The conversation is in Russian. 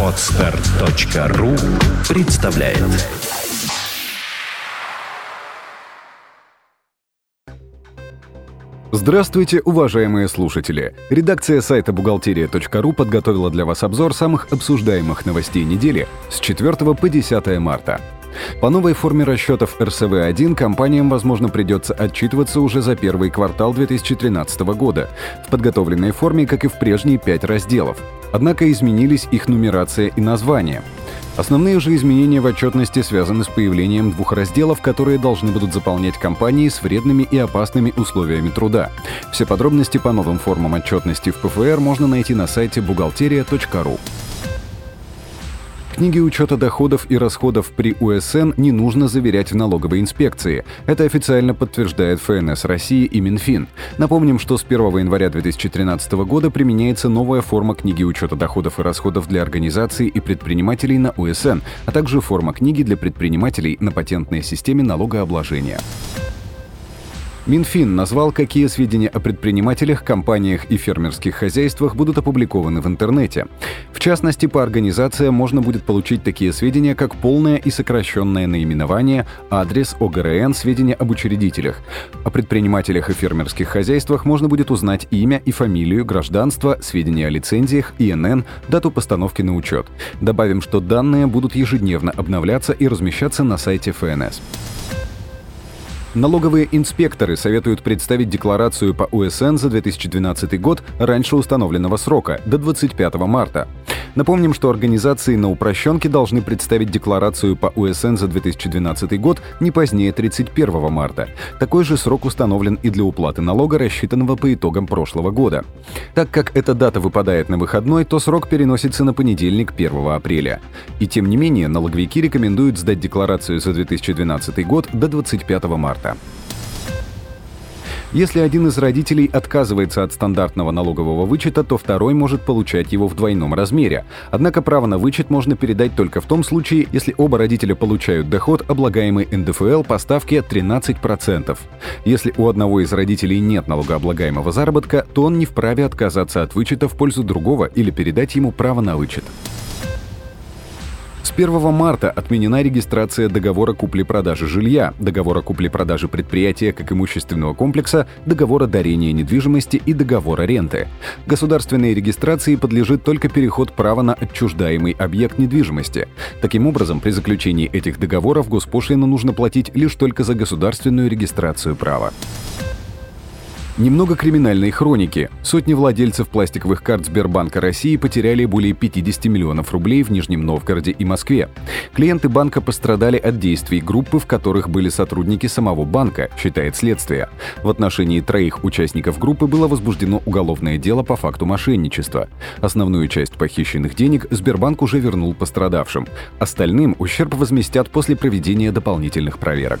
Отстар.ру представляет Здравствуйте, уважаемые слушатели! Редакция сайта бухгалтерия.ру подготовила для вас обзор самых обсуждаемых новостей недели с 4 по 10 марта. По новой форме расчетов РСВ-1 компаниям, возможно, придется отчитываться уже за первый квартал 2013 года в подготовленной форме, как и в прежние пять разделов. Однако изменились их нумерация и название. Основные же изменения в отчетности связаны с появлением двух разделов, которые должны будут заполнять компании с вредными и опасными условиями труда. Все подробности по новым формам отчетности в ПФР можно найти на сайте бухгалтерия.ру. Книги учета доходов и расходов при УСН не нужно заверять в налоговой инспекции. Это официально подтверждает ФНС России и Минфин. Напомним, что с 1 января 2013 года применяется новая форма книги учета доходов и расходов для организаций и предпринимателей на УСН, а также форма книги для предпринимателей на патентной системе налогообложения. Минфин назвал, какие сведения о предпринимателях, компаниях и фермерских хозяйствах будут опубликованы в интернете. В частности, по организациям можно будет получить такие сведения, как полное и сокращенное наименование, адрес, ОГРН, сведения об учредителях. О предпринимателях и фермерских хозяйствах можно будет узнать имя и фамилию, гражданство, сведения о лицензиях, ИНН, дату постановки на учет. Добавим, что данные будут ежедневно обновляться и размещаться на сайте ФНС. Налоговые инспекторы советуют представить декларацию по УСН за 2012 год раньше установленного срока, до 25 марта. Напомним, что организации на упрощенке должны представить декларацию по УСН за 2012 год не позднее 31 марта. Такой же срок установлен и для уплаты налога, рассчитанного по итогам прошлого года. Так как эта дата выпадает на выходной, то срок переносится на понедельник 1 апреля. И тем не менее, налоговики рекомендуют сдать декларацию за 2012 год до 25 марта. Если один из родителей отказывается от стандартного налогового вычета, то второй может получать его в двойном размере. Однако право на вычет можно передать только в том случае, если оба родителя получают доход, облагаемый НДФЛ по ставке 13%. Если у одного из родителей нет налогооблагаемого заработка, то он не вправе отказаться от вычета в пользу другого или передать ему право на вычет. С 1 марта отменена регистрация договора купли-продажи жилья, договора купли-продажи предприятия как имущественного комплекса, договора дарения недвижимости и договора ренты. Государственной регистрации подлежит только переход права на отчуждаемый объект недвижимости. Таким образом, при заключении этих договоров госпошлину нужно платить лишь только за государственную регистрацию права. Немного криминальной хроники. Сотни владельцев пластиковых карт Сбербанка России потеряли более 50 миллионов рублей в Нижнем Новгороде и Москве. Клиенты банка пострадали от действий группы, в которых были сотрудники самого банка, считает следствие. В отношении троих участников группы было возбуждено уголовное дело по факту мошенничества. Основную часть похищенных денег Сбербанк уже вернул пострадавшим. Остальным ущерб возместят после проведения дополнительных проверок.